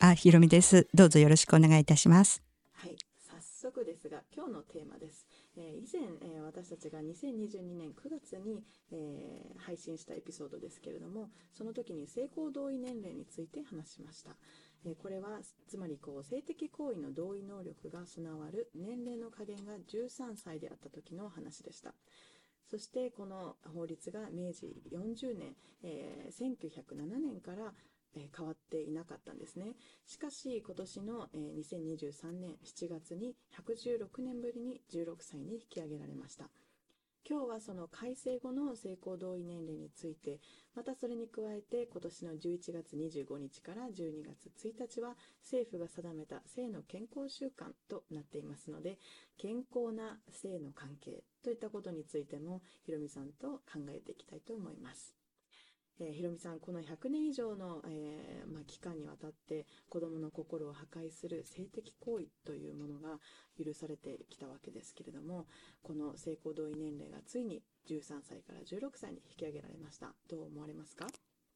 あ、ひろみです。どうぞよろしくお願いいたします。はい、早速ですが、今日のテーマです。えー、以前、えー、私たちが2022年9月に、えー、配信したエピソードですけれども、その時に性交同意年齢について話しました。えこれは、つまりこう性的行為の同意能力が備わる年齢の加減が13歳であった時の話でした。そしてこの法律が明治40年、えー、1907年からえ変わっていなかったんですね。しかし、今年の、え2023年7月に116年ぶりに16歳に引き上げられました。今日はその改正後の性交同意年齢について、またそれに加えて今年の11月25日から12月1日は政府が定めた性の健康習慣となっていますので、健康な性の関係といったことについてもひろみさんと考えていきたいと思います。えー、ひろみさん、この100年以上の、えー、まあ、期間にわたって子供の心を破壊する性的行為というものが許されてきたわけですけれども、この性交同意年齢がついに13歳から16歳に引き上げられました。どう思われますか？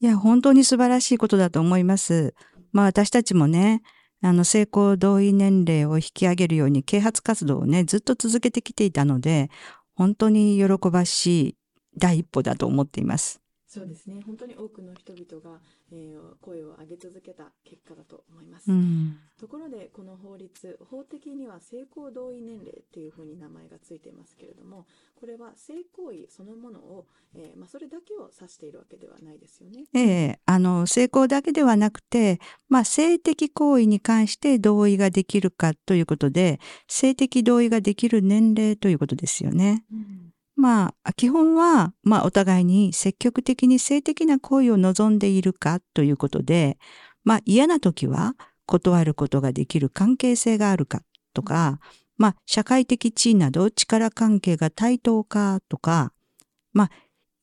いや、本当に素晴らしいことだと思います。まあ私たちもね、あの、性交同意年齢を引き上げるように啓発活動をね、ずっと続けてきていたので、本当に喜ばしい第一歩だと思っています。そうですね。本当に多くの人々が、えー、声を上げ続けた結果だと思います、うん、ところでこの法律法的には性交同意年齢っていうふうに名前がついていますけれどもこれは性行為そのものを、えー、まあ、それだけを指しているわけではないですよね。ええ。あの性交だけではなくて、まあ、性的行為に関して同意ができるかということで性的同意ができる年齢ということですよね。うんまあ、基本は、まあ、お互いに積極的に性的な行為を望んでいるかということで、まあ、嫌な時は断ることができる関係性があるかとか、まあ、社会的地位など力関係が対等かとか、まあ、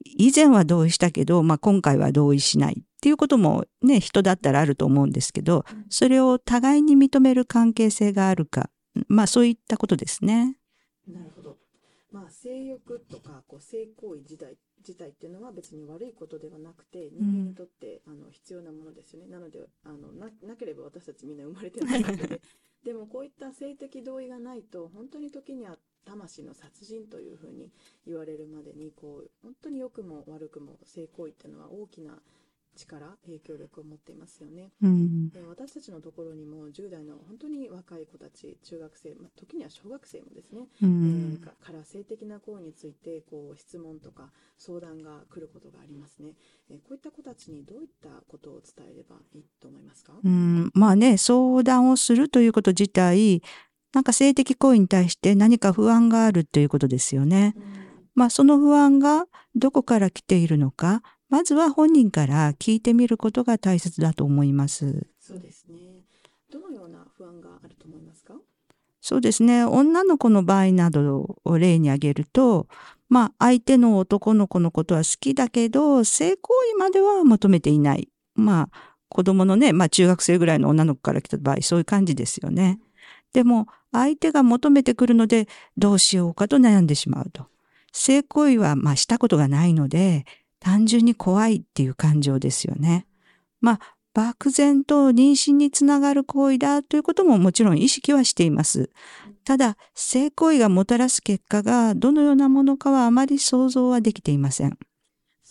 以前は同意したけど、まあ、今回は同意しないっていうこともね、人だったらあると思うんですけど、それを互いに認める関係性があるか、まあ、そういったことですね。なるほど。まあ、性欲とかこう性行為自体自体っていうのは別に悪いことではなくて人間にとって、あの必要なものですよね。なのであのななければ私たちみんな生まれてないわけで。でもこういった性的同意がないと本当に時には魂の殺人というふうに言われるまでにこう本当に良くも悪くも性行為っていうのは大きな力影響力を持っていますよね、うん、私たちのところにも10代の本当に若い子たち中学生、まあ、時には小学生もですね、うん、えー、から性的な行為についてこう質問とか相談が来ることがありますね、えー、こういった子たちにどういったことを伝えればいいと思いますか、うん、まあね相談をするということ自体なんか性的行為に対して何か不安があるということですよね。まあその不安がどこから来ているのか、まずは本人から聞いてみることが大切だと思います。そうですね。どのような不安があると思いますか？そうですね。女の子の場合などを例に挙げると、まあ相手の男の子のことは好きだけど、性行為までは求めていない。まあ子供のね、まあ中学生ぐらいの女の子から来た場合、そういう感じですよね。でも相手が求めてくるので、どうしようかと悩んでしまうと。性行為はまあしたことがないので、単純に怖いっていう感情ですよね。まあ、漠然と妊娠につながる行為だということももちろん意識はしています。ただ、性行為がもたらす結果がどのようなものかはあまり想像はできていません。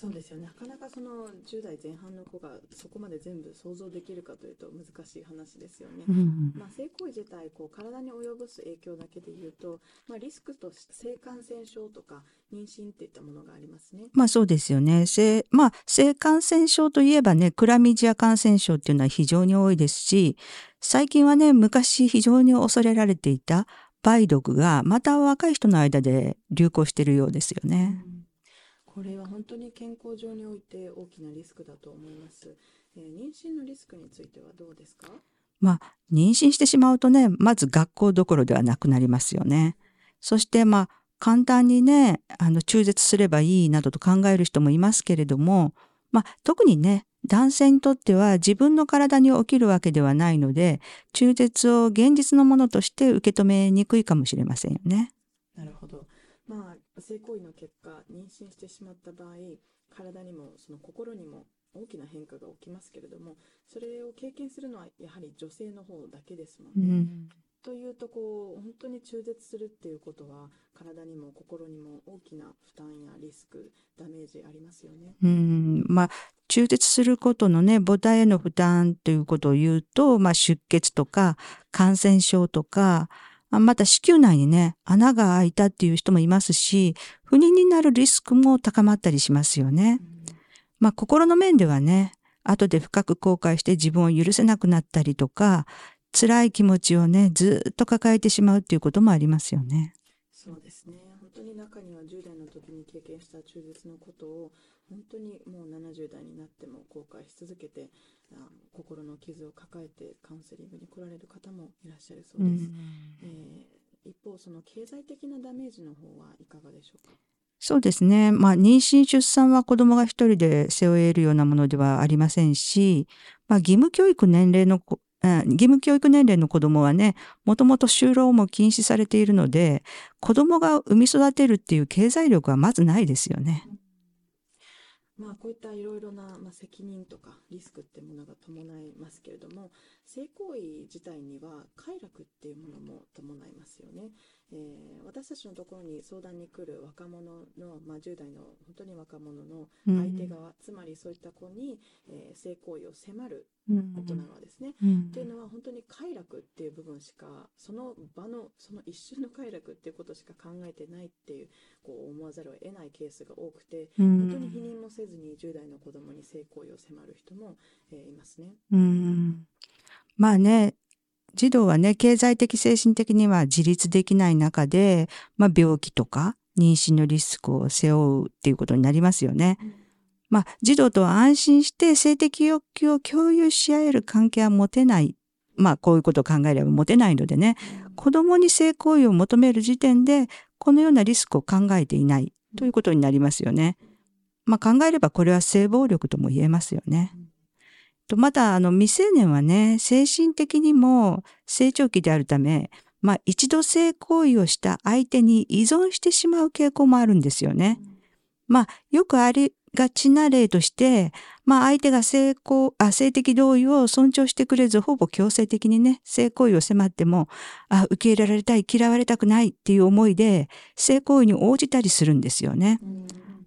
そうですよね。なかなかその10代前半の子がそこまで全部想像できるかというと難しい話ですよね。うん、まあ、性行為自体こう体に及ぼす影響だけで言うと、まあ、リスクとして性感染症とか妊娠っていったものがありますね。まあそうですよね。性まあ、性感染症といえばね、クラミジア感染症っていうのは非常に多いですし、最近はね、昔非常に恐れられていた梅毒がまた若い人の間で流行しているようですよね。うんこれは本当に健康上において大きなリスクだと思います。えー、妊娠のリスクについてはどうですか？まあ、妊娠してしまうとね、まず学校どころではなくなりますよね。そしてまあ、簡単にね、あの、中絶すればいいなどと考える人もいますけれども、まあ、特にね、男性にとっては自分の体に起きるわけではないので、中絶を現実のものとして受け止めにくいかもしれませんよね。なるほど。まあ、性行為の結果、妊娠してしまった場合、体にもその心にも大きな変化が起きますけれどもそれを経験するのはやはり女性の方だけですもんね。うんというとこう本当に中絶するっていうことは体にも心にも大きな負担やリスクダメージありますよね。うんまあ中絶することのね母体への負担ということを言うと、まあ、出血とか感染症とかまた子宮内にね穴が開いたっていう人もいますし不妊になるリスクも高まったりしますよね。まあ心の面ではね後で深く後悔して自分を許せなくなったりとか辛い気持ちをね、ずっと抱えてしまうっていうこともありますよね。そうですね。本当に中には10代の時に経験した中絶のことを、本当にもう70代になっても後悔し続けて、あ心の傷を抱えてカウンセリングに来られる方もいらっしゃるそうです。えー、一方、その経済的なダメージの方はいかがでしょうか？そうですね。まあ、妊娠、出産は子供が一人で背負えるようなものではありませんし、まあ、義務教育年齢の義務教育年齢の子供はね、もともと就労も禁止されているので、子供が産み育てるっていう経済力はまずないですよね。まあ、こういったいろいろな、まあ、責任とかリスクってものが伴いますけれども性行為自体には快楽っていうものも伴いますよね。えー、私たちのところに相談に来る若者の、まあ、10代の本当に若者の相手側、うん、つまりそういった子に、えー、性行為を迫る大人はですね、うん、っていうのは本当に快楽っていう部分しかその場のその一瞬の快楽っていうことしか考えてないっていうこう思わざるを得ないケースが多くて、うん、本当に否認もせずに10代の子供に性行為を迫る人も、えー、いますね。うんまあね児童はね、経済的、精神的には自立できない中で、まあ、病気とか妊娠のリスクを背負うっていうことになりますよね。まあ、児童とは安心して性的欲求を共有し合える関係は持てない。まあ、こういうことを考えれば持てないのでね、子供に性行為を求める時点で、このようなリスクを考えていないということになりますよね。まあ、考えればこれは性暴力とも言えますよね。と、まだ、あの、未成年はね、精神的にも成長期であるため、まあ、一度性行為をした相手に依存してしまう傾向もあるんですよね。まあ、よくありがちな例として、まあ、相手が性行あ性的同意を尊重してくれず、ほぼ強制的にね、性行為を迫っても、あ、受け入れられたい、嫌われたくないっていう思いで、性行為に応じたりするんですよね。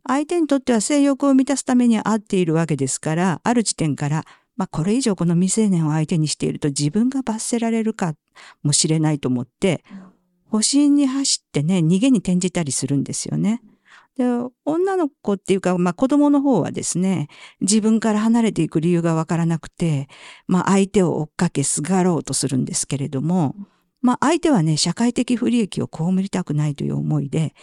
相手にとっては性欲を満たすために会っているわけですから、ある時点から、まあ、これ以上この未成年を相手にしていると自分が罰せられるかもしれないと思って、保身に走ってね、逃げに転じたりするんですよね。で、女の子っていうか、まあ子供の方はですね、自分から離れていく理由がわからなくて、まあ相手を追っかけすがろうとするんですけれども、まあ相手はね、社会的不利益を被りたくないという思いで、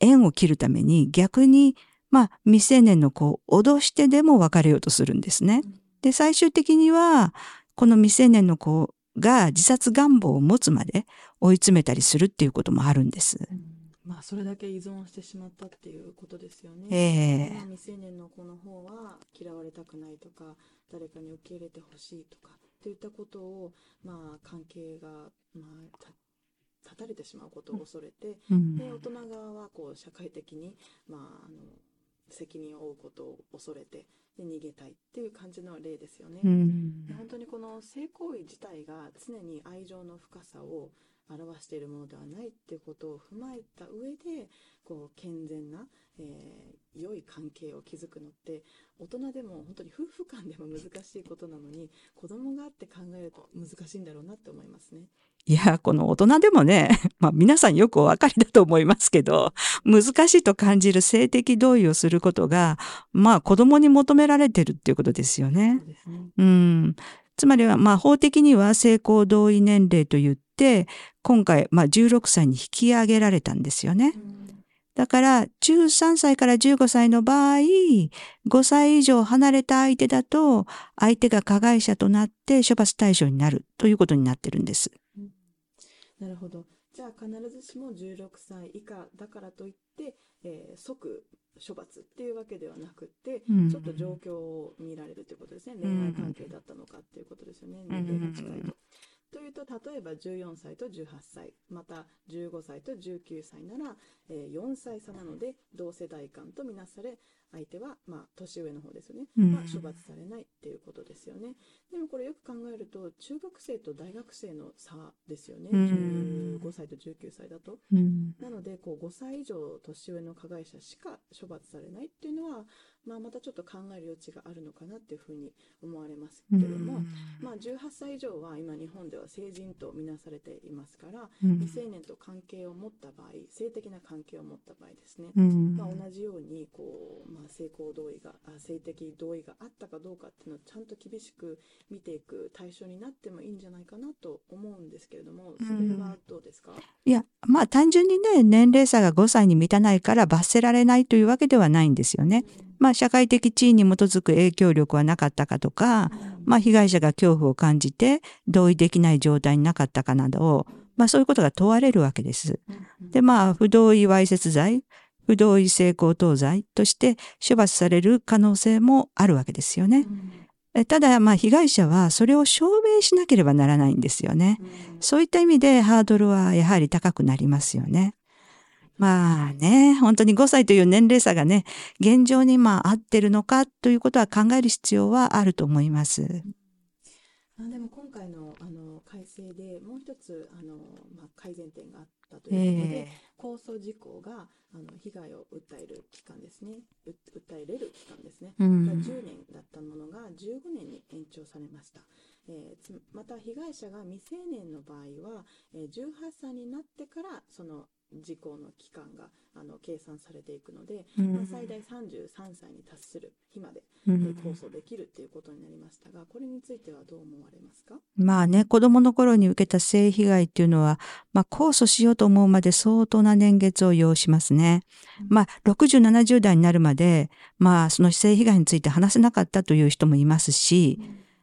縁を切るために逆に、まあ未成年の子を脅してでも別れようとするんですね。で、最終的には、この未成年の子が自殺願望を持つまで追い詰めたりするっていうこともあるんです。うんまあ、それだけ依存してしまったっていうことですよね。えー、未成年の子の方は嫌われたくないとか誰かに受け入れてほしいとかっていったことを、まあ、関係が、まあ、断たれてしまうことを恐れて、うん、で大人側はこう社会的に、まあ、あの責任を負うことを恐れてで逃げたいっていう感じの例ですよね。うん、本当にこの性行為自体が常に愛情の深さを表しているものではないっていうことを踏まえた上でこう健全な、えー、良い関係を築くのって大人でも本当に夫婦間でも難しいことなのに子供があって考えると難しいんだろうなって思いますね。いや、この大人でもね、まあ皆さんよくお分かりだと思いますけど、難しいと感じる性的同意をすることが、まあ子供に求められてるっていうことですよね。うねうん。つまりは、まあ法的には性交同意年齢といって、今回、まあ16歳に引き上げられたんですよね。だから、13歳から15歳の場合、5歳以上離れた相手だと、相手が加害者となって処罰対象になるということになってるんです。なるほど。じゃあ必ずしも16歳以下だからといって、えー、即処罰っていうわけではなくて、うん、ちょっと状況を見られるということですね。恋愛関係だったのかっていうことですよね。年齢が近いと。というと、例えば14歳と18歳、また15歳と19歳なら、えー、4歳差なので、同世代間とみなされ、相手は、まあ、年上の方ですよね。まあ、処罰されないっていうことですよね。でもこれよく考えると、中学生と大学生の差ですよね。15歳と19歳だと。なので、こ、5歳以上年上の加害者しか処罰されないっていうのは、まあ、またちょっと考える余地があるのかなっていうふうに思われますけれども、まあ、18歳以上は今日本では成人と見なされていますから、未成年と関係を持った場合性的な関係を持った場合ですね、まあ、同じようにこう、まあ、性交同意が性的同意があったかどうかっていうのをちゃんと厳しく見ていく対象になってもいいんじゃないかなと思うんですけれどもそれはどうですか、いやまあ単純にね年齢差が5歳に満たないから罰せられないというわけではないんですよね。ままあ、社会的地位に基づく影響力はなかったかとか、まあ、被害者が恐怖を感じて同意できない状態になかったかなどを、まあ、そういうことが問われるわけです。で、まあ、不同意わいせつ罪、不同意性交等罪として処罰される可能性もあるわけですよね。ただ、まあ、被害者はそれを証明しなければならないんですよね。そういった意味でハードルはやはり高くなりますよね。まあね、本当に5歳という年齢差がね、現状にまあ合ってるのかということは考える必要はあると思います。うん、あでも今回のあの改正でもう一つあの、まあ、改善点があったということで、えー、控訴事項があの被害を訴える期間ですね、訴えれる期間ですね、うん、が10年だったものが15年に延長されました。えー、また被害者が未成年の場合は、えー、18歳になってからその時効の期間があの計算されていくので、うん、まあ、最大33歳に達する日まで、うん、控訴できるっていうことになりましたがこれについてはどう思われますか？まあね子どもの頃に受けた性被害っていうのは、まあ、控訴しようと思うまで相当な年月を要しますね。うん、まあ、6070代になるまで、まあ、その性被害について話せなかったという人もいますし、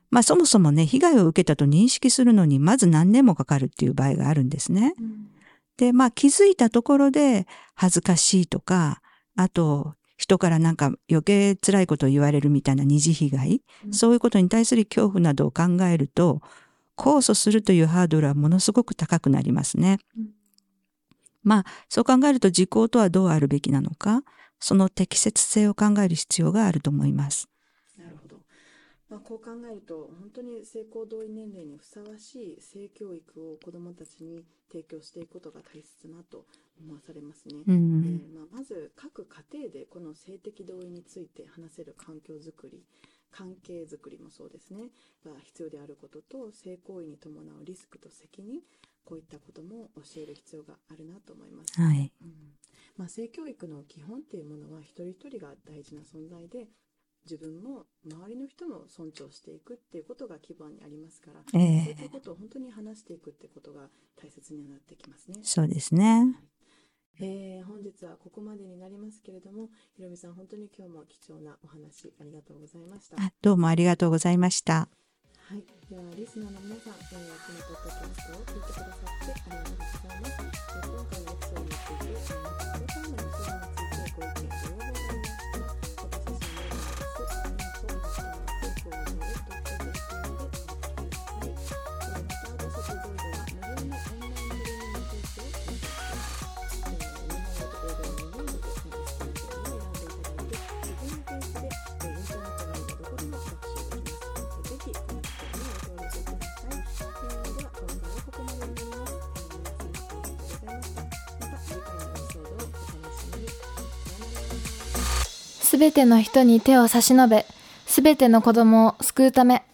まあ、そもそもね被害を受けたと認識するのにまず何年もかかるっていう場合があるんですね。うん。で、まあ気づいたところで恥ずかしいとか、あと人からなんか余計辛いことを言われるみたいな二次被害、うん、そういうことに対する恐怖などを考えると、控訴するというハードルはものすごく高くなりますね。うん、まあそう考えると時効とはどうあるべきなのか、その適切性を考える必要があると思います。まあ、こう考えると本当に性行同意年齢にふさわしい性教育を子どもたちに提供していくことが大切なと思わされますね、うん、えー、まあ、まず各家庭でこの性的同意について話せる環境づくり関係づくりもそうですね。が必要であることと性行為に伴うリスクと責任こういったことも教える必要があるなと思います。はい、うん。まあ、性教育の基本っていうものは一人一人が大事な存在で自分も周りの人も尊重していくっていうことが基盤にありますから、えー、そういったことを本当に話していくってことが大切になってきますね。そうですね、えー、本日はここまでになりますけれども、ひろみさん、本当に今日も貴重なお話ありがとうございました。どうもありがとうございました。はい、ではリスナーの皆さん、えー、このポッドキャストを聞いてくださってありがとうございます。今回のエピソードについて、のについてご意見をすべての人に手を差し伸べ、すべての子供を救うため。